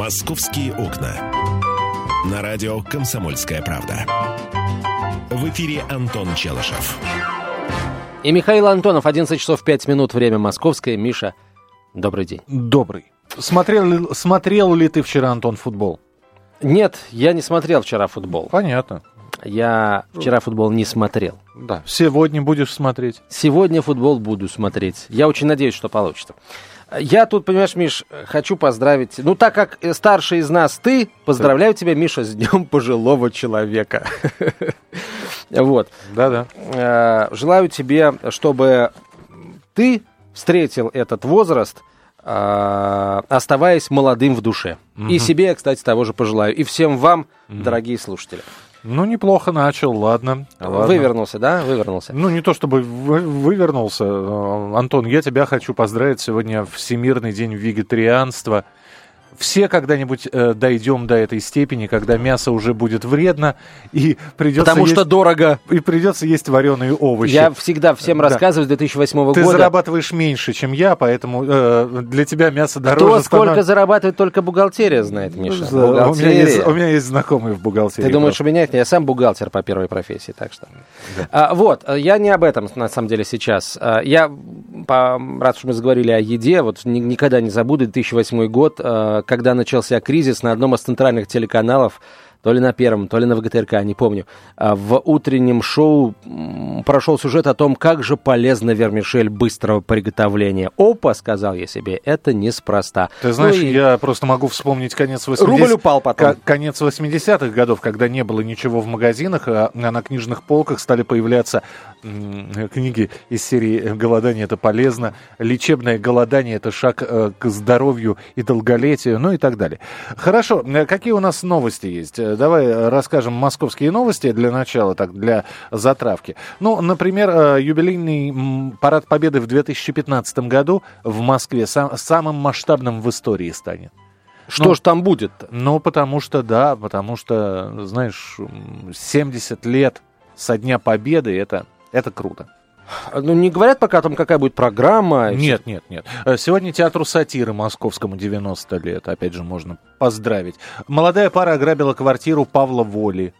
«Московские окна». На радио «Комсомольская правда». В эфире Антон Челышев. И Михаил Антонов, 11 часов 5 минут, время московское. Миша, добрый день. Добрый. Смотрел, ли- смотрел ли ты вчера, Антон, футбол? Нет, я не смотрел вчера футбол. Понятно. Я вчера футбол не смотрел. Да. Сегодня будешь смотреть. Сегодня футбол буду смотреть. Я очень надеюсь, что получится. Я тут, понимаешь, Миш, хочу поздравить. Ну, так как э, старший из нас ты, поздравляю тебя, Миша, с днем пожилого человека. Вот. Да-да. Э, Желаю тебе, чтобы ты встретил этот возраст, э, оставаясь молодым в душе. И себе, кстати, того же пожелаю. И всем вам, дорогие слушатели. Ну, неплохо начал, ладно. ладно. Вывернулся, да? Вывернулся. Ну, не то чтобы вы- вывернулся. Э, Антон, я тебя хочу поздравить. Сегодня Всемирный день вегетарианства. Все когда-нибудь э, дойдем до этой степени, когда мясо уже будет вредно, и придется Потому есть, что дорого. и придется есть вареные овощи. Я всегда всем Да. рассказываю с 2008 Ты года. зарабатываешь меньше, чем я, поэтому э, для тебя мясо дороже То, сколько становится. зарабатывает, только бухгалтерия знает, Миша. Да, У меня, Бухгалтерия. есть, у меня есть знакомые в бухгалтерии. Ты думаешь, просто. у меня нет? Я сам бухгалтер по первой профессии, так что. А, вот, э, я не об этом, на самом деле, сейчас. А, Я, по, раз уж мы заговорили о еде, вот ни- никогда не забуду 2008 год, э, когда начался кризис на одном из центральных телеканалов, то ли на первом, то ли на ВГТРК, не помню. А, В утреннем шоу прошел сюжет о том, как же полезна вермишель быстрого приготовления. Опа, сказал я себе, это неспроста. Ты знаешь, Ну и я просто могу вспомнить конец 80 Рубль упал потом. ко- конец 80-х годов, когда не было ничего в магазинах, а на книжных полках стали появляться книги из серии «Голодание – это полезно», «Лечебное голодание – это шаг э, к здоровью и долголетию», ну и так далее. Хорошо, э, какие у нас новости есть? Давай расскажем московские новости для начала, так, для затравки. Ну, например, э, юбилейный парад Победы в 2015 году в Москве сам- самым масштабным в истории станет. Что ну, ж там будет-то? Ну, потому что, да, потому что, знаешь, м, 70 лет со Дня Победы, это, это круто. Ну, не говорят пока о том, какая будет программа. Нет, нет, нет. Э, Сегодня театру сатиры московскому 90 лет. Опять же, можно поздравить. Молодая пара ограбила квартиру Павла Воли.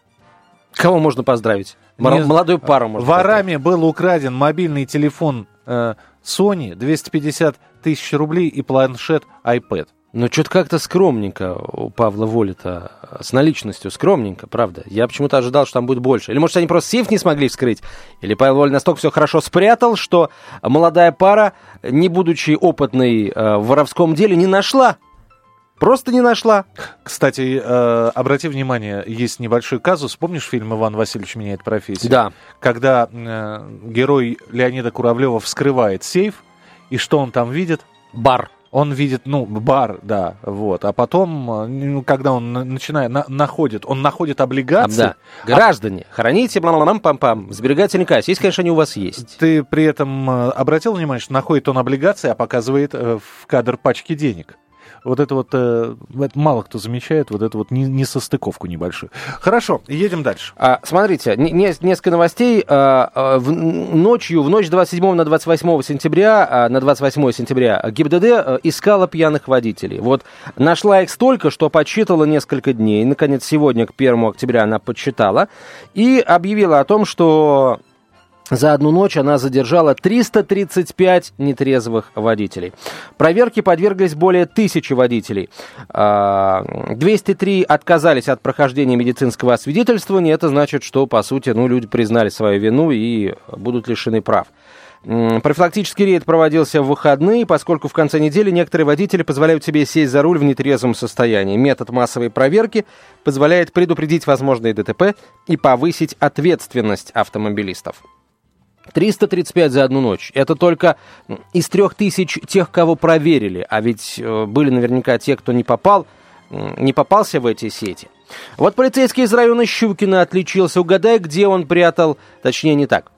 Кого можно поздравить? Не- Молодую пару можно Ворами был украден мобильный телефон э, Sony 250 тысяч рублей и планшет iPad. Ну, что-то как-то скромненько у Павла Воли-то. С наличностью скромненько, правда. Я почему-то ожидал, что там будет больше. Или, может, они просто сейф не смогли вскрыть? Или Павел Воля настолько все хорошо спрятал, что молодая пара, не будучи опытной э, в воровском деле, не нашла. Просто не нашла. Кстати, э, обрати внимание, есть небольшой казус. Помнишь фильм «Иван Васильевич меняет профессию»? Да. Когда э, герой Леонида Куравлева вскрывает сейф, и что он там видит? Бар. Он видит, ну, бар, да, вот. А потом, э, ну, когда он на- начинает, на- находит, он находит облигации. Да. Граждане, храните пам-пам-пам. В сберегательной кассе. Если, конечно, они у вас есть. Ты при этом э, обратил внимание, что находит он облигации, а показывает э, в кадр пачки денег. Вот это вот, э, это мало кто замечает, вот эту вот не- несостыковку небольшую. Хорошо, едем дальше. А, смотрите, не- не- несколько новостей. А, а, в- ночью, в ночь 27 на 28 сентября, а, на 28 сентября ГИБДД а, искала пьяных водителей. Вот нашла их столько, что подсчитывала несколько дней. Наконец, сегодня, к 1 октября, она подсчитала. И объявила о том, что за одну ночь она задержала 335 нетрезвых водителей. Проверке подверглись более тысячи водителей. А, 203 отказались от прохождения медицинского освидетельствования. Это значит, что, по сути, ну, люди признали свою вину и будут лишены прав. Профилактический рейд проводился в выходные, поскольку в конце недели некоторые водители позволяют себе сесть за руль в нетрезвом состоянии. Метод массовой проверки позволяет предупредить возможные ДТП и повысить ответственность автомобилистов. 335 за одну ночь. Это только из трех тысяч тех, кого проверили. А ведь э, были наверняка те, кто не попал, не попался в эти сети. Вот полицейский из района Щукина отличился. Угадай, где он прятал, точнее не так.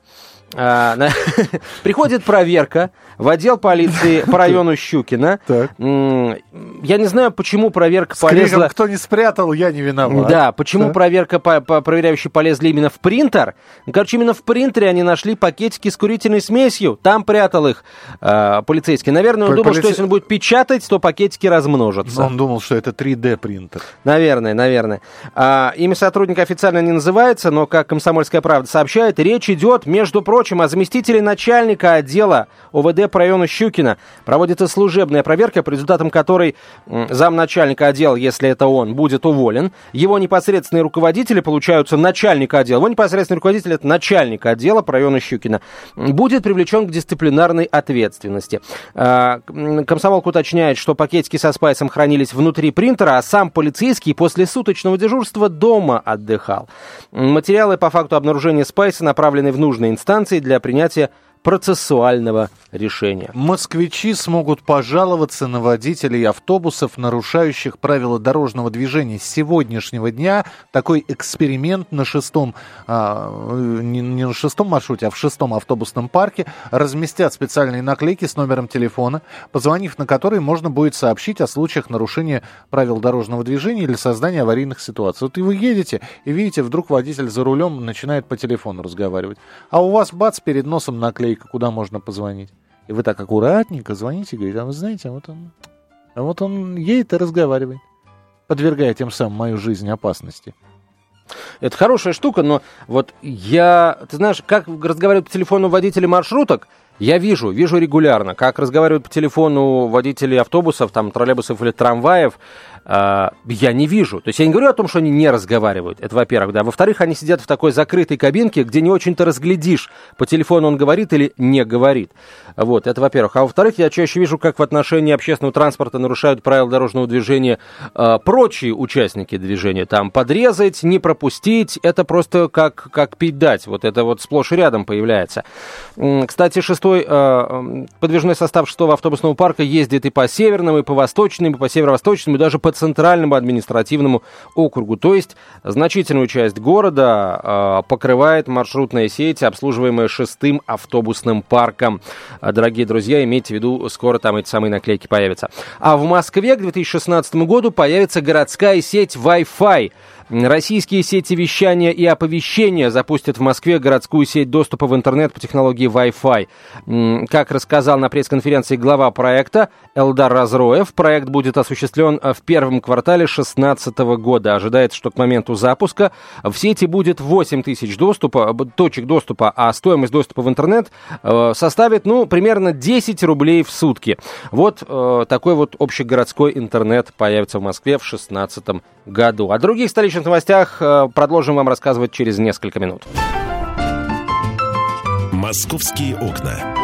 А, Приходит проверка в отдел полиции по району Щукина. Я не знаю, почему проверка полезла... кто не спрятал, я не виноват. Да, почему проверка проверяющие полезли именно в принтер? Короче, именно в принтере они нашли пакетики с курительной смесью. Там прятал их э, полицейский. Наверное, он думал, что если он будет печатать, то пакетики размножатся. Но он думал, что это 3D принтер. Наверное, наверное. А, имя сотрудника официально не называется, но, как «Комсомольская правда» сообщает, речь идет, между прочим, о заместителе начальника отдела ОВД по району Щукина. Проводится служебная проверка, по результатам которой замначальника отдела, если это он, будет уволен. Его непосредственные руководители получаются начальника отдела. Его непосредственный руководитель – это начальник отдела по району Щукина. Будет привлечен к дисциплинарной ответственности. А, Комсомолка уточняет, что пакетики со спайсом хранились внутри принтера, а сам полицейский после суточного дежурства дома отдыхал. Материалы по факту обнаружения спайса направлены в нужные инстанции для принятия процессуального решения. Москвичи смогут пожаловаться на водителей автобусов, нарушающих правила дорожного движения. С сегодняшнего дня такой эксперимент на шестом, а, не, не на шестом маршруте, а в шестом автобусном парке разместят специальные наклейки с номером телефона, позвонив на который можно будет сообщить о случаях нарушения правил дорожного движения или создания аварийных ситуаций. Вот и вы едете и видите, вдруг водитель за рулем начинает по телефону разговаривать. А у вас, бац, перед носом наклейка, куда можно позвонить. И вы так аккуратненько звоните и говорите, а вы знаете, а вот он, а вот он едет и разговаривает, подвергая тем самым мою жизнь опасности. Это хорошая штука, но вот я, ты знаешь, как разговаривают по телефону водители маршруток, я вижу, вижу регулярно, как разговаривают по телефону водители автобусов, там, троллейбусов или трамваев, э, я не вижу. То есть я не говорю о том, что они не разговаривают, это во-первых, да. Во-вторых, они сидят в такой закрытой кабинке, где не очень-то разглядишь, по телефону он говорит или не говорит. Вот, это во-первых. А во-вторых, я чаще вижу, как в отношении общественного транспорта нарушают правила дорожного движения э, прочие участники движения. Там подрезать, не пропустить, это просто как, как пить дать. Вот это вот сплошь и рядом появляется. Кстати, шестой э, подвижной состав шестого автобусного парка ездит и по северному, и по восточному, и по северо-восточному, и даже по центральному административному округу. То есть значительную часть города э, покрывает маршрутная сеть, обслуживаемая шестым автобусным парком. А, Дорогие друзья, имейте в виду, скоро там эти самые наклейки появятся. А в Москве к 2016 году появится городская сеть Wi-Fi. Российские сети вещания и оповещения запустят в Москве городскую сеть доступа в интернет по технологии Wi-Fi. Как рассказал на пресс-конференции глава проекта Элдар Разроев, проект будет осуществлен э, в первом квартале 2016 года. Ожидается, что к моменту запуска в сети будет 8 тысяч доступа, б- точек доступа, а стоимость доступа в интернет э, составит, ну, примерно 10 рублей в сутки. Вот э, такой вот общегородской интернет появится в Москве в 2016 году. О других столичных новостях э, продолжим вам рассказывать через несколько минут. «Московские окна».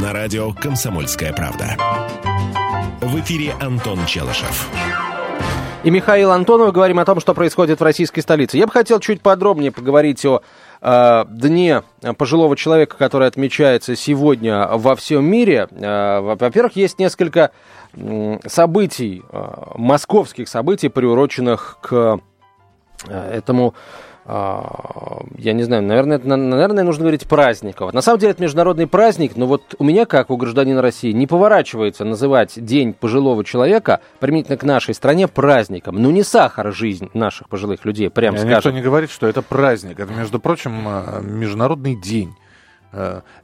На радио «Комсомольская правда». В эфире Антон Челышев. И Михаил Антонов говорим о том, что происходит в российской столице. Я бы хотел чуть подробнее поговорить о э, дне пожилого человека, который отмечается сегодня во всем мире. Э, во-первых, есть несколько событий, э, московских событий, приуроченных к э, этому а, я не знаю, наверное, это, на- наверное, нужно говорить праздников. На самом деле это международный праздник, но вот у меня, как у гражданина России, не поворачивается называть День пожилого человека применительно к нашей стране праздником. Ну, не сахар жизнь наших пожилых людей, прям Никто скажем. не говорит, что это праздник. Это, между прочим, международный день.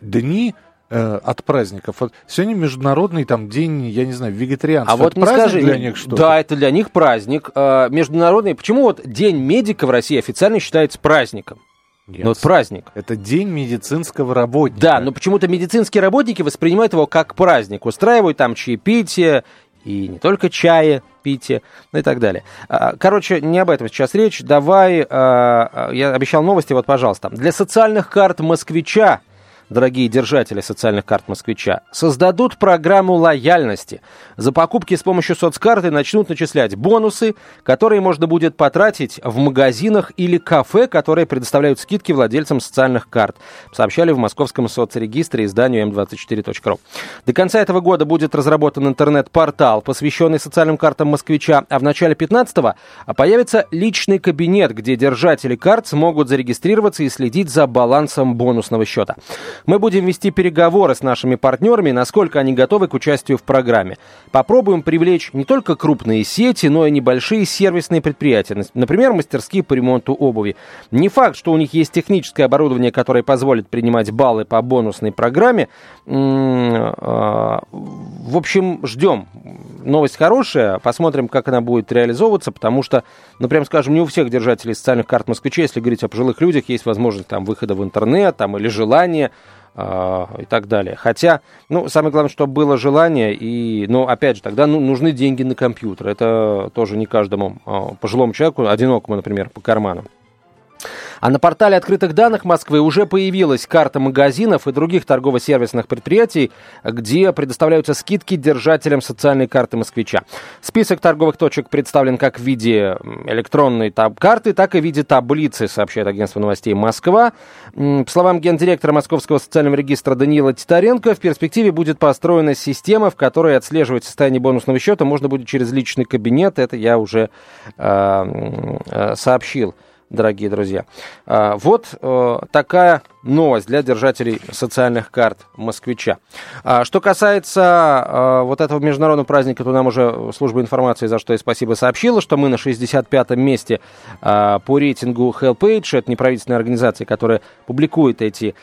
Дни э, от праздников. Вот сегодня международный там день, я не знаю, вегетарианцев. А вот Это не праздник скажи, для них что да, это для них праздник э, международный. Почему вот День медика в России официально считается праздником? Нет. Ну, вот праздник. Это день медицинского работника. Да, но почему-то медицинские работники воспринимают его как праздник, устраивают там чаепитие, и не только чая, питие, ну и так далее. А, Короче, не об этом сейчас речь. Давай, а, а, я обещал новости, вот, пожалуйста. Для социальных карт москвича дорогие держатели социальных карт москвича, создадут программу лояльности. За покупки с помощью соцкарты начнут начислять бонусы, которые можно будет потратить в магазинах или кафе, которые предоставляют скидки владельцам социальных карт, сообщали в московском соцрегистре изданию m24.ru. До конца этого года будет разработан интернет-портал, посвященный социальным картам москвича, а в начале 15-го появится личный кабинет, где держатели карт смогут зарегистрироваться и следить за балансом бонусного счета. Мы будем вести переговоры с нашими партнерами, насколько они готовы к участию в программе. Попробуем привлечь не только крупные сети, но и небольшие сервисные предприятия, например, мастерские по ремонту обуви. Не факт, что у них есть техническое оборудование, которое позволит принимать баллы по бонусной программе. А, в общем, ждем. Новость хорошая, посмотрим, как она будет реализовываться, потому что, ну, прям скажем, не у всех держателей социальных карт москвичей, если говорить о пожилых людях, есть возможность там выхода в интернет там, или желание и так далее. Хотя, ну, самое главное, чтобы было желание, и, ну, опять же, тогда ну, нужны деньги на компьютер. Это тоже не каждому э, пожилому человеку, одинокому, например, по карману. А на портале открытых данных Москвы уже появилась карта магазинов и других торгово-сервисных предприятий, где предоставляются скидки держателям социальной карты москвича. Список торговых точек представлен как в виде электронной карты, так и в виде таблицы, сообщает агентство новостей «Москва». По словам гендиректора Московского социального регистра Даниила Титаренко, в перспективе будет построена система, в которой отслеживать состояние бонусного счета можно будет через личный кабинет. Это я уже э, сообщил дорогие друзья. А, вот э, такая новость для держателей социальных карт москвича. А, что касается а, вот этого международного праздника, то нам уже служба информации, за что и спасибо, сообщила, что мы на 65-м месте по рейтингу HelpAge, это неправительственная организация, которая публикует эти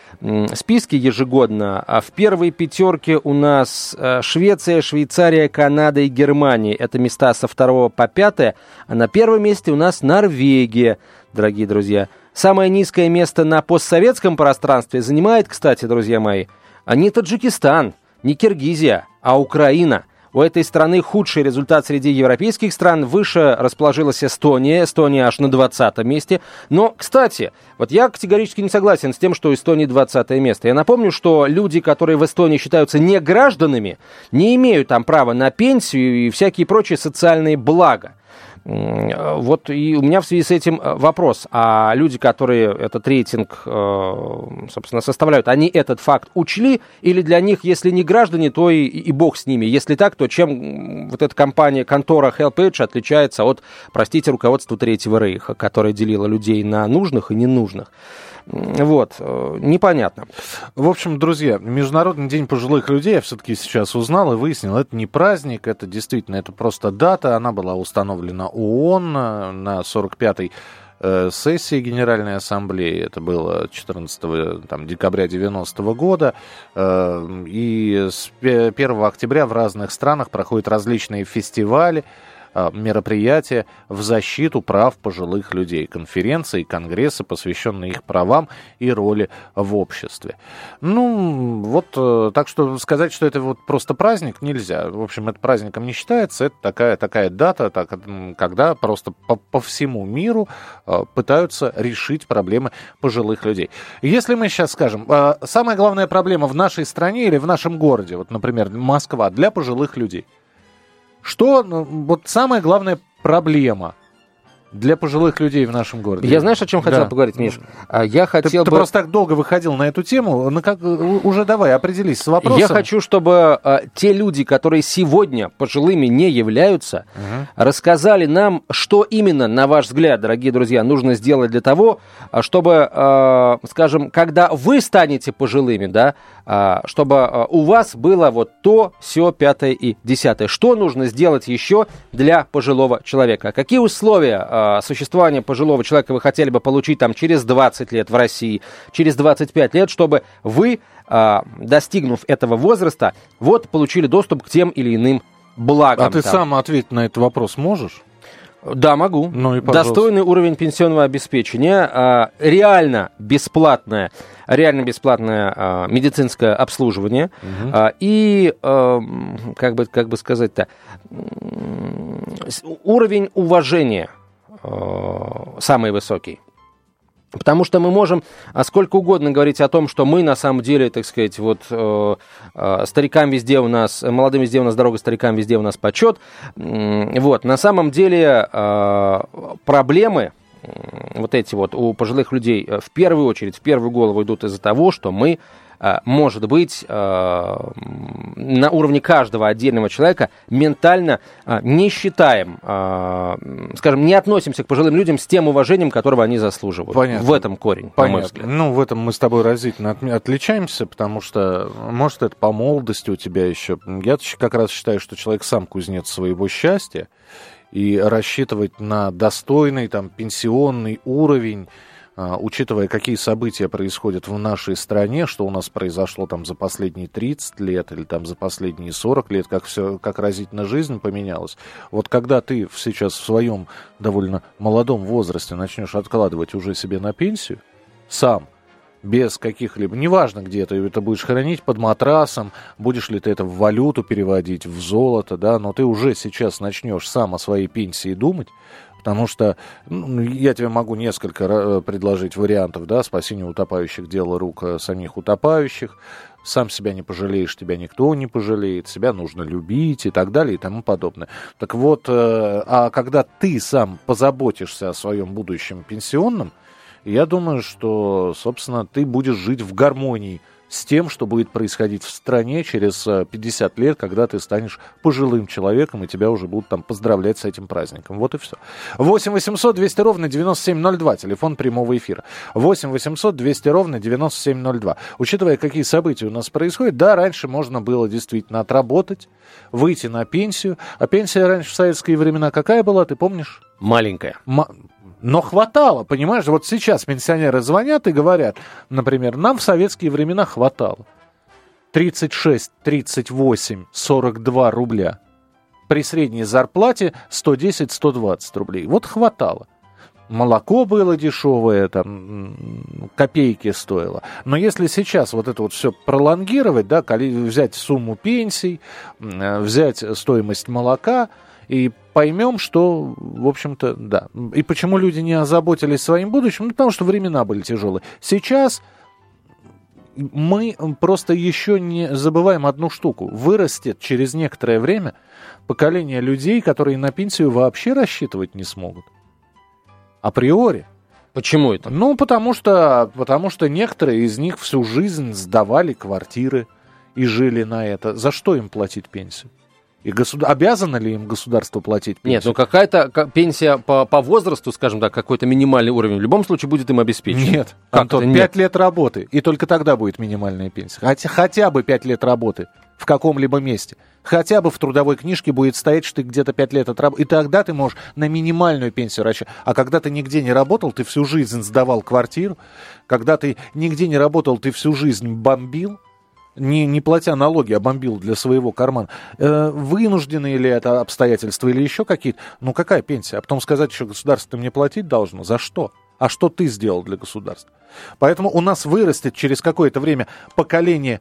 списки ежегодно. А в первой пятерке у нас Швеция, Швейцария, Канада и Германия. Это места со второго по пятое. А на первом месте у нас Норвегия дорогие друзья. Самое низкое место на постсоветском пространстве занимает, кстати, друзья мои, не Таджикистан, не Киргизия, а Украина. У этой страны худший результат среди европейских стран. Выше расположилась Эстония. Эстония аж на 20 месте. Но, кстати, вот я категорически не согласен с тем, что Эстония 20 место. Я напомню, что люди, которые в Эстонии считаются не гражданами, не имеют там права на пенсию и всякие прочие социальные блага. Вот и у меня в связи с этим э, вопрос. А люди, которые этот рейтинг, э, собственно, составляют, они этот факт учли? Или для них, если не граждане, то и, и бог с ними? Если так, то чем вот эта компания, контора HelpAge отличается от, простите, руководства Третьего Рейха, которое делило людей на нужных и ненужных? Вот, э, непонятно. В общем, друзья, Международный день пожилых людей я все-таки сейчас узнал и выяснил, это не праздник, это действительно, это просто дата, она была установлена ООН э, на 45-й э, сессии Генеральной Ассамблеи. Это было 14 там, декабря 90 года. И с 1 октября в разных странах проходят различные фестивали. А, мероприятия в защиту прав пожилых людей, конференции, конгрессы, посвященные их правам и роли в обществе. Ну, вот, э, так что сказать, что это вот просто праздник, нельзя. В общем, это праздником не считается, это такая, такая дата, так, когда просто по, по всему миру э, пытаются решить проблемы пожилых людей. Если мы сейчас скажем, э, самая главная проблема в нашей стране или в нашем городе, вот, например, Москва, для пожилых людей – что, ну, вот самая главная проблема для пожилых людей в нашем городе. Я знаешь, о чем хотел да. поговорить, Миш? А, я хотел ты, бы... ты просто так долго выходил на эту тему. Ну как, уже давай, определись с вопросом. Я хочу, чтобы а, те люди, которые сегодня пожилыми не являются, угу. рассказали нам, что именно, на ваш взгляд, дорогие друзья, нужно сделать для того, а, чтобы, а, скажем, когда вы станете пожилыми, да, а, чтобы а, у вас было вот то, все, пятое и десятое. Что нужно сделать еще для пожилого человека? Какие условия а, существования пожилого человека вы хотели бы получить там через 20 лет в России, через 25 лет, чтобы вы, достигнув этого возраста, вот получили доступ к тем или иным благам. А ты там. сам ответить на этот вопрос можешь? Да, могу. Ну и Достойный уровень пенсионного обеспечения, реально бесплатное, реально бесплатное медицинское обслуживание угу. и, как бы, как бы сказать-то, уровень уважения самый высокий. Потому что мы можем а, сколько угодно говорить о том, что мы на самом деле, так сказать, вот э, э, старикам везде у нас, молодым везде у нас дорога, старикам везде у нас почет. Вот, на самом деле э, проблемы вот эти вот у пожилых людей в первую очередь, в первую голову идут из-за того, что мы э, может быть э, на уровне каждого отдельного человека ментально э, не считаем, э, скажем, не относимся к пожилым людям с тем уважением, которого они заслуживают. Понятно. В этом корень, Понятно. на мой взгляд. Ну, в этом мы с тобой разительно от- отличаемся, потому что, может, это по молодости у тебя еще. Я как раз считаю, что человек сам кузнец своего счастья, и рассчитывать на достойный там пенсионный уровень, учитывая, какие события происходят в нашей стране, что у нас произошло там за последние 30 лет или там за последние 40 лет, как все, как разительно жизнь поменялась. Вот когда ты сейчас в своем довольно молодом возрасте начнешь откладывать уже себе на пенсию, сам, без каких-либо, неважно где ты это будешь хранить под матрасом, будешь ли ты это в валюту переводить, в золото, да, но ты уже сейчас начнешь сам о своей пенсии думать, потому что ну, я тебе могу несколько ра- предложить вариантов, да, спасение утопающих, дело рук э, самих утопающих, сам себя не пожалеешь, тебя никто не пожалеет, себя нужно любить и так далее и тому подобное. Так вот, э, а когда ты сам позаботишься о своем будущем пенсионном, я думаю, что, собственно, ты будешь жить в гармонии с тем, что будет происходить в стране через э, 50 лет, когда ты станешь пожилым человеком, и тебя уже будут там поздравлять с этим праздником. Вот и все. 8 800 200 ровно 9702, телефон прямого эфира. 8 800 200 ровно 9702. Учитывая, какие события у нас происходят, да, раньше можно было действительно отработать, выйти на пенсию. А пенсия раньше в советские времена какая была, ты помнишь? Маленькая. Ма- Но хватало, понимаешь? Вот сейчас пенсионеры звонят и говорят, например, нам в советские времена хватало. 36, 38, 42 рубля. При средней зарплате 110-120 рублей. Вот хватало. Молоко было дешевое, там, копейки стоило. Но если сейчас вот это вот все пролонгировать, да, взять сумму пенсий, э, взять стоимость молока, и поймем, что, в общем-то, да. И почему люди не озаботились своим будущим? Ну, потому что времена были тяжелые. Сейчас мы просто еще не забываем одну штуку. Вырастет через некоторое время поколение людей, которые на пенсию вообще рассчитывать не смогут. Априори. Почему это? Ну, потому что, потому что некоторые из них всю жизнь сдавали квартиры и жили на это. За что им платить пенсию? И государ... обязано ли им государство платить пенсию? Нет, ну какая-то ка- пенсия по, по возрасту, скажем так, какой-то минимальный уровень, в любом случае будет им обеспечен. Нет, Как Антон, нет? 5 лет работы, и только тогда будет минимальная пенсия. Хотя, хотя бы 5 лет работы в каком-либо месте. Хотя бы в трудовой книжке будет стоять, что ты где-то 5 лет отработал. И тогда ты можешь на минимальную пенсию рассчитывать. А когда ты нигде не работал, ты всю жизнь сдавал квартиру. Когда ты нигде не работал, ты всю жизнь бомбил. Не, не платя налоги, а бомбил для своего кармана. Э, вынуждены ли это обстоятельства или еще какие-то? Ну какая пенсия? А потом сказать еще государство мне платить должно. За что? А что ты сделал для государства? Поэтому у нас вырастет через какое-то время поколение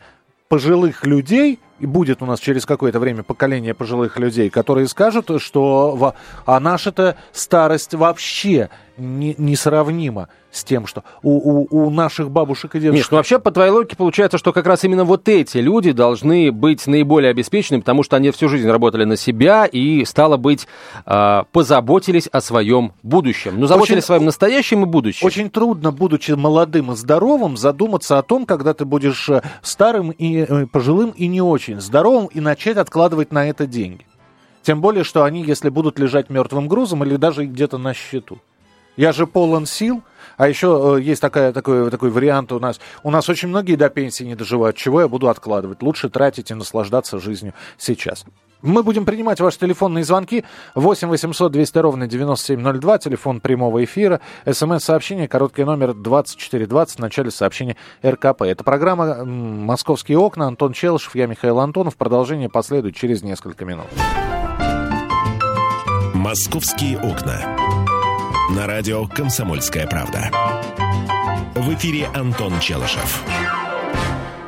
пожилых людей, и будет у нас через какое-то время поколение пожилых людей, которые скажут, что во- а наша-то старость вообще не- несравнима с тем, что у, у- у наших бабушек и дедушек. Миш, ну вообще, по твоей логике, получается, что как раз именно вот эти люди должны быть наиболее обеспечены, потому что они всю жизнь работали на себя и, стало быть, а, позаботились о своем будущем. Ну, заботились Очень- о своем настоящем и будущем. Очень трудно, будучи молодым и здоровым, задуматься о том, когда ты будешь э, старым и э, пожилым и не очень здоровым, и начать откладывать на это деньги. Тем более, что они, если будут лежать мертвым грузом или даже где-то на счету. Я же полон сил, а еще э, есть такая, такой, такой вариант у нас. У нас очень многие до пенсии не доживают. Чего я буду откладывать? Лучше тратить и наслаждаться жизнью сейчас. Мы будем принимать ваши телефонные звонки. 8 800 200 ровно 9702, телефон прямого эфира. СМС-сообщение, короткий номер 2420, в начале сообщения РКП. Это программа «Московские окна». Антон Челышев, я Михаил Антонов. Продолжение последует через несколько минут. «Московские окна». На радио «Комсомольская правда». В эфире Антон Челышев.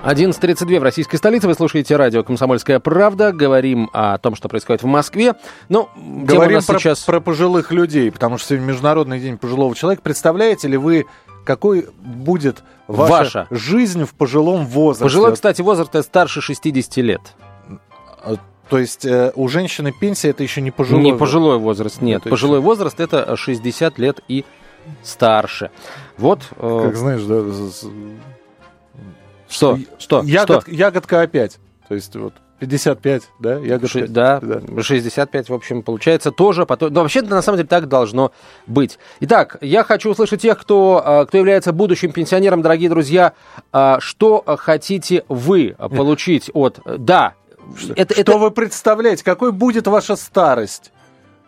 11.32 в российской столице. Вы слушаете радио «Комсомольская правда». Говорим о том, что происходит в Москве. Ну, Говорим про, сейчас... про пожилых людей, потому что сегодня Международный день пожилого человека. Представляете ли вы, какой будет ваша, Ваша. жизнь в пожилом возрасте? Пожилой, кстати, возраст это старше 60 лет. А, То есть э, у женщины пенсия это еще не пожилой не пожилой возраст, нет. Это пожилой возраст это 60 лет и старше. Вот. э, Как знаешь, да, Что? Что? Ягод, Что? Ягодка опять. То есть вот 55, да? Ягодка. Ши- да, 65, в общем, получается тоже. Потом... Но вообще на самом деле так должно быть. Итак, я хочу услышать тех, кто, а, кто является будущим пенсионером, дорогие друзья. А, Что хотите вы получить от... Да, это, что это- вы представляете? Какой будет ваша старость?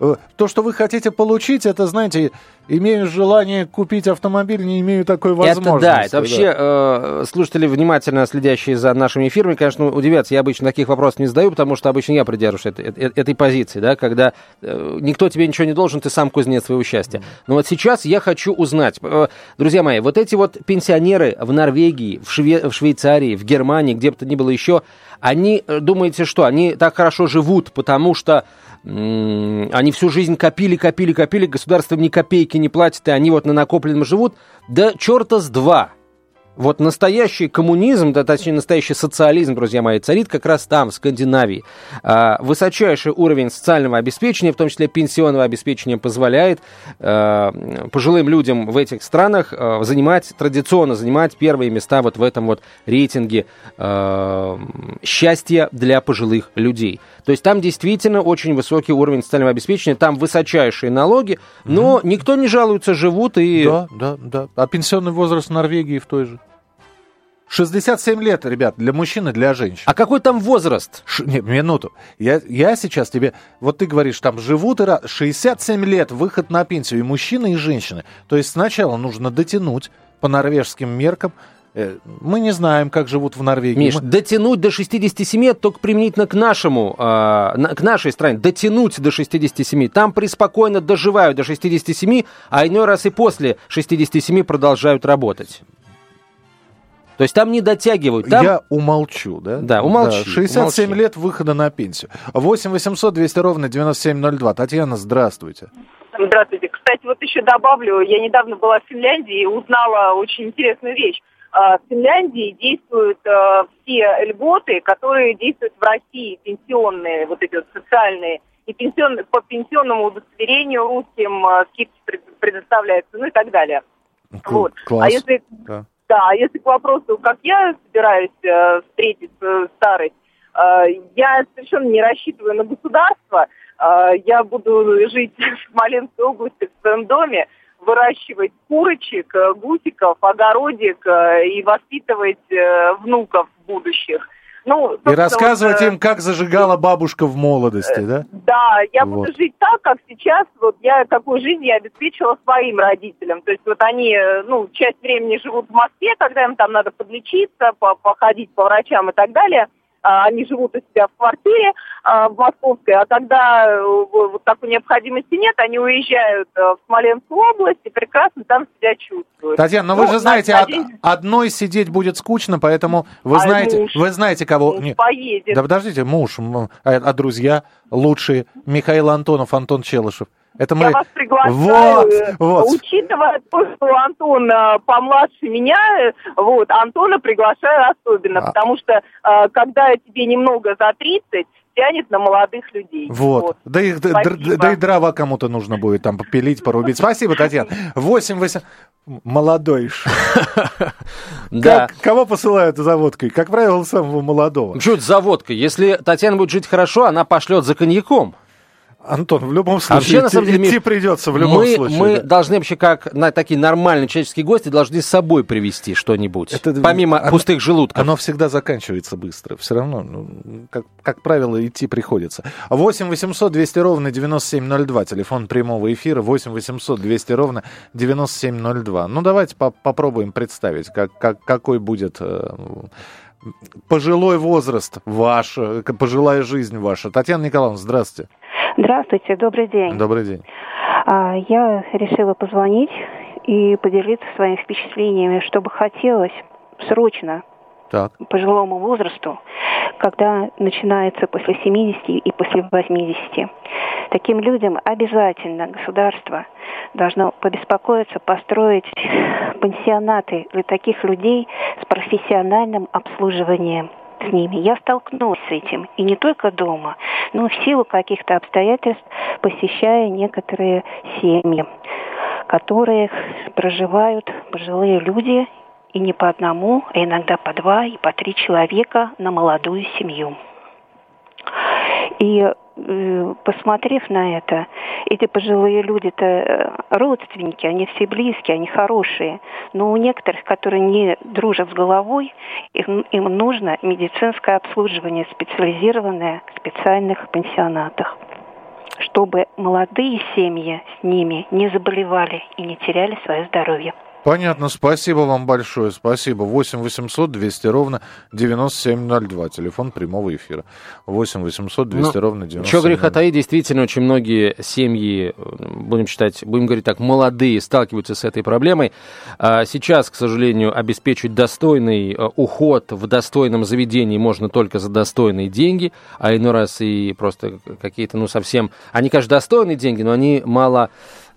Э, То, что вы хотите получить, это, знаете, имею желание купить автомобиль, не имею такой возможности. Это да, это вообще э, слушатели, внимательно следящие за нашими эфирами, конечно, удивятся. Я обычно таких вопросов не задаю, потому что обычно я придерживаюсь этой, этой, позиции, да, когда э, никто тебе ничего не должен, ты сам кузнец своего счастья. Но вот сейчас я хочу узнать, э, друзья мои, вот эти вот пенсионеры в Норвегии, в, Шве- в Швейцарии, в Германии, где бы то ни было еще, они, думаете, что они так хорошо живут, потому что они всю жизнь копили, копили, копили, государство ни копейки не платит, и они вот на накопленном живут. Да черта с два. Вот настоящий коммунизм, да, точнее, настоящий социализм, друзья мои, царит как раз там, в Скандинавии. А, высочайший уровень социального обеспечения, в том числе пенсионного обеспечения, позволяет а, пожилым людям в этих странах а, занимать, традиционно занимать первые места вот в этом вот рейтинге а, счастья для пожилых людей. То есть там действительно очень высокий уровень социального обеспечения, там высочайшие налоги, но никто не жалуется, живут и... Да, да, да. А пенсионный возраст в Норвегии в той же? 67 лет, ребят, для мужчин и для женщин. А какой там возраст? Ш- Нет, минуту. Я, я сейчас тебе... Вот ты говоришь, там живут и... ра- 67 лет, выход на пенсию, и мужчины, и женщины. То есть сначала нужно дотянуть по норвежским меркам. Э, Мы не знаем, как живут в Норвегии. Миш, Мы- дотянуть до 67 это только применительно к нашему, на- к нашей стране. Дотянуть до 67. Там преспокойно доживают до 67, а иной раз и после 67 продолжают работать. То есть там не дотягивают. Там... Я умолчу, да? Да, умолчи, 67 умолчи. лет выхода на пенсию. 8 800 200 ровно 9702. Татьяна, здравствуйте. Здравствуйте. Кстати, вот еще добавлю, я недавно была в Финляндии и узнала очень интересную вещь. А, В Финляндии действуют а, все льготы, которые действуют в России, пенсионные, вот эти вот социальные, и пенсион, по пенсионному удостоверению русским а, скидки пред- предоставляются, ну и так далее. Вот. Класс. А если Да. Да, если к вопросу, как я собираюсь э, встретить старость, э, я совершенно не рассчитываю на государство. Э, я буду жить в Смоленской области в своем доме, выращивать курочек, э, гусиков, огородик э, и воспитывать э, внуков будущих. Ну, И рассказывать вот, э, им, как зажигала бабушка в молодости, да? да, я Вот. буду жить так, как сейчас, вот я какую жизнь я обеспечила своим родителям. То есть вот они, э, ну, часть времени живут в Москве, когда им там надо подлечиться, по- походить по врачам и так далее. А, Они живут у себя в квартире а, в Московской, а когда э, вот такой необходимости нет, они уезжают э, в Смоленскую область и прекрасно там себя чувствуют. Татьяна, но вы Ну, же знаете, на- од- одной сидеть будет скучно, поэтому вы А знаете, муж? вы знаете кого. муж Не, поедет. Да подождите, муж, а, а друзья лучшие, Михаил Антонов, Антон Челышев. Это мы. Я вас приглашаю, Вот, вот. учитывая то, что Антон э, помладше меня, э, вот, Антона приглашаю особенно, А. потому что э, когда тебе немного за 30, тянет на молодых людей. Вот. Да, и, да, да и дрова кому-то нужно будет там попилить, порубить. Спасибо, Татьяна. 8 8... Молодой. Да. Кого посылают за водкой? Как правило, самого молодого. Это за водкой? Если Татьяна будет жить хорошо, она пошлет за коньяком. Антон, в любом случае, вообще, на самом деле, идти придется в любом мы, случае. мы да. должны вообще, как на, такие нормальные человеческие гости, должны с собой привезти что-нибудь. Это- помимо оно- пустых желудков. Оно всегда заканчивается быстро. Все равно, ну, как, как правило, идти приходится. 8 800 200 ровно 9702. Телефон прямого эфира 8 800 200 ровно 9702. Ну, давайте по- попробуем представить, как, как, какой будет э, пожилой возраст ваш, э, пожилая жизнь ваша. Татьяна Николаевна, здравствуйте. Здравствуйте, добрый день. Добрый день. А, Я решила позвонить и поделиться своими впечатлениями, что бы хотелось срочно Так. пожилому возрасту, когда начинается после 70 и после 80. Таким людям обязательно государство должно побеспокоиться построить пансионаты для таких людей с профессиональным обслуживанием с ними. Я столкнулась с этим, и не только дома, но в силу каких-то обстоятельств, посещая некоторые семьи, в которых проживают пожилые люди, и не по одному, а иногда по два и по три человека на молодую семью. И посмотрев на это, эти пожилые люди-то э, родственники, они все близкие, они хорошие. Но у некоторых, которые не дружат с головой, им, им нужно медицинское обслуживание специализированное в специальных пансионатах чтобы молодые семьи с ними не заболевали и не теряли свое здоровье. Понятно, спасибо вам большое, спасибо. 8 800 200 ровно 9702, телефон прямого эфира. 8 800 200 ну, ровно 9702. Что греха таить, действительно, очень многие семьи, будем считать, будем говорить так, молодые, сталкиваются с этой проблемой. А сейчас, к сожалению, обеспечить достойный э, уход в достойном заведении можно только за достойные деньги, а иной раз и просто какие-то, ну, совсем... Они, конечно, достойные деньги, но они мало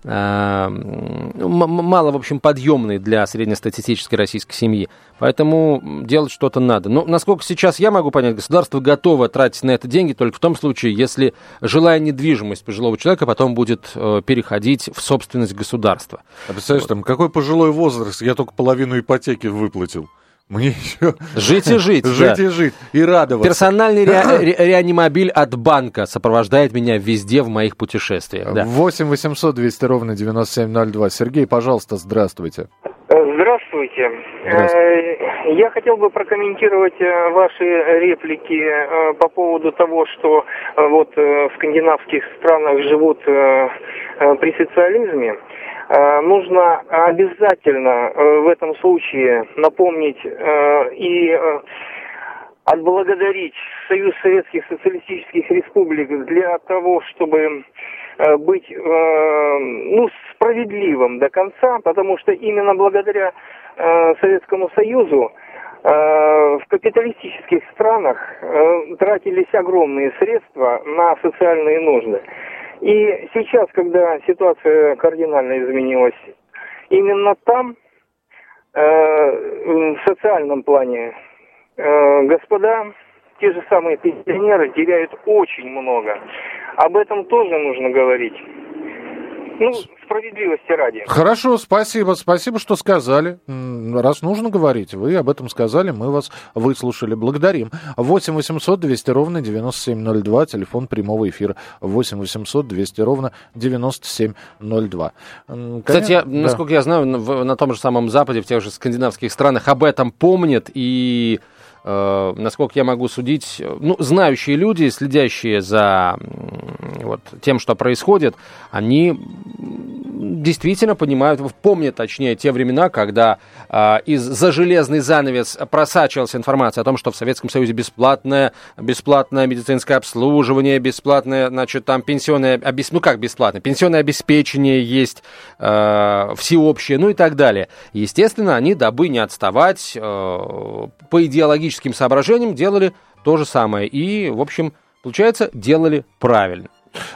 мало, в общем, подъемный для среднестатистической российской семьи. Поэтому делать что-то надо. Но, насколько сейчас я могу понять, государство готово тратить на это деньги только в том случае, если жилая недвижимость пожилого человека потом будет э, переходить в собственность государства. А представляешь, вот. там, какой пожилой возраст? Я только половину ипотеки выплатил. Мне еще... Жить и жить. Жить да. и жить. И радоваться. Персональный ре- реанимобиль от банка сопровождает меня везде в моих путешествиях. Да. 8 800 200 ровно 9702. Сергей, пожалуйста, здравствуйте. Здравствуйте. Здравствуйте. Э, я хотел бы прокомментировать э, ваши реплики э, по поводу того, что вот в скандинавских странах живут при социализме. Э, нужно обязательно э, в этом случае напомнить э, и отблагодарить Союз Советских Социалистических Республик для того, чтобы быть ну, справедливым до конца, потому что именно благодаря Советскому Союзу в капиталистических странах тратились огромные средства на социальные нужды. И сейчас, когда ситуация кардинально изменилась, именно там, э, в социальном плане, э, господа, те же самые пенсионеры теряют очень много. Об этом тоже нужно говорить. Ну, справедливости ради. Хорошо, спасибо. Спасибо, что сказали. Раз нужно говорить, вы об этом сказали, мы вас выслушали. Благодарим. 8 800 200 ровно 9702, телефон прямого эфира. 8 800 200 ровно 9702. Конечно, Кстати, да. насколько я знаю, на том же самом Западе, в тех же скандинавских странах об этом помнят и э, насколько я могу судить, ну, знающие люди, следящие за вот, тем, что происходит, они действительно понимают, помнят, точнее, те времена, когда э, из-за железный занавес просачивалась информация о том, что в Советском Союзе бесплатное, бесплатное медицинское обслуживание, бесплатное, значит, там пенсионное, обес... ну как бесплатное, пенсионное обеспечение есть, э, всеобщее, ну и так далее. Естественно, они, дабы не отставать, э, по идеологическим соображениям делали то же самое. И, в общем, получается, делали правильно.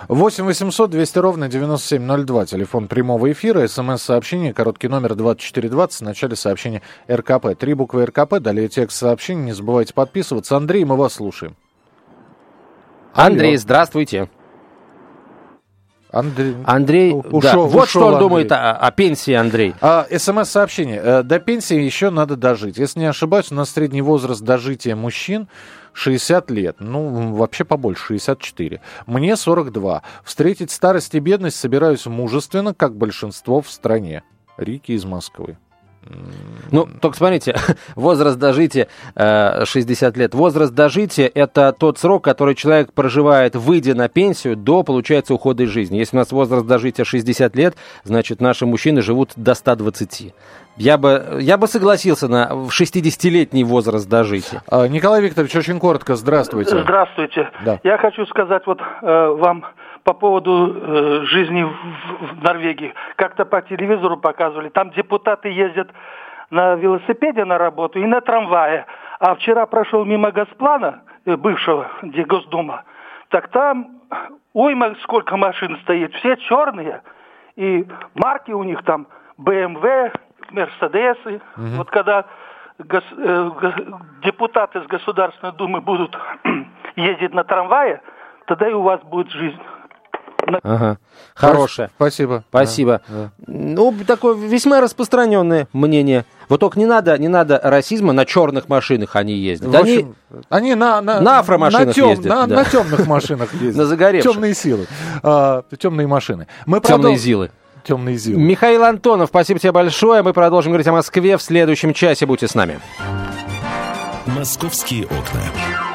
8 800 200 ровно 9702, телефон прямого эфира, смс-сообщение, короткий номер 2420, в начале сообщения РКП. Три буквы РКП, далее текст сообщения, не забывайте подписываться. Андрей, мы вас слушаем. Андрей, Алло. здравствуйте. Андрей, Андрей ушел, да. вот ушел что он Андрей. думает о, о пенсии, Андрей. А, СМС-сообщение. Э, до пенсии еще надо дожить. Если не ошибаюсь, у нас средний возраст дожития мужчин 60 лет. Ну, вообще побольше, 64. Мне 42. Встретить старость и бедность собираюсь мужественно, как большинство в стране. Рики из Москвы. Ну, только смотрите, возраст дожития 60 э, лет. Возраст дожития – это тот срок, который человек проживает, выйдя на пенсию, до, получается, ухода из жизни. Если у нас возраст дожития 60 лет, значит, наши мужчины живут до 120. Я бы, я бы согласился на 60-летний возраст дожития. А, Николай Викторович, очень коротко, здравствуйте. Здравствуйте. Да. Я хочу сказать вот э, вам по поводу э, жизни в, в Норвегии. Как-то по телевизору показывали, там депутаты ездят на велосипеде на работу и на трамвае. А вчера прошел мимо Госплана, э, бывшего, где Госдума, так там, ой, сколько машин стоит, все черные, и марки у них там BMW, Мерседесы. Угу. Вот когда гос, э, депутаты с Государственной Думы будут ездить на трамвае, тогда и у вас будет жизнь. Ага. Хорошее. Спасибо. Спасибо. Да, да. Ну, такое весьма распространенное мнение. Вот только не надо, не надо расизма, на черных машинах они ездят. В общем, они, они на, на, на афромашинах на тем, ездят. На, да. на темных машинах ездят. На загоревших. Темные силы. А, темные машины. Мы Темные зилы. Темные зилы. Михаил Антонов, спасибо тебе большое. Мы продолжим говорить о Москве в следующем часе. Будьте с нами. «Московские окна».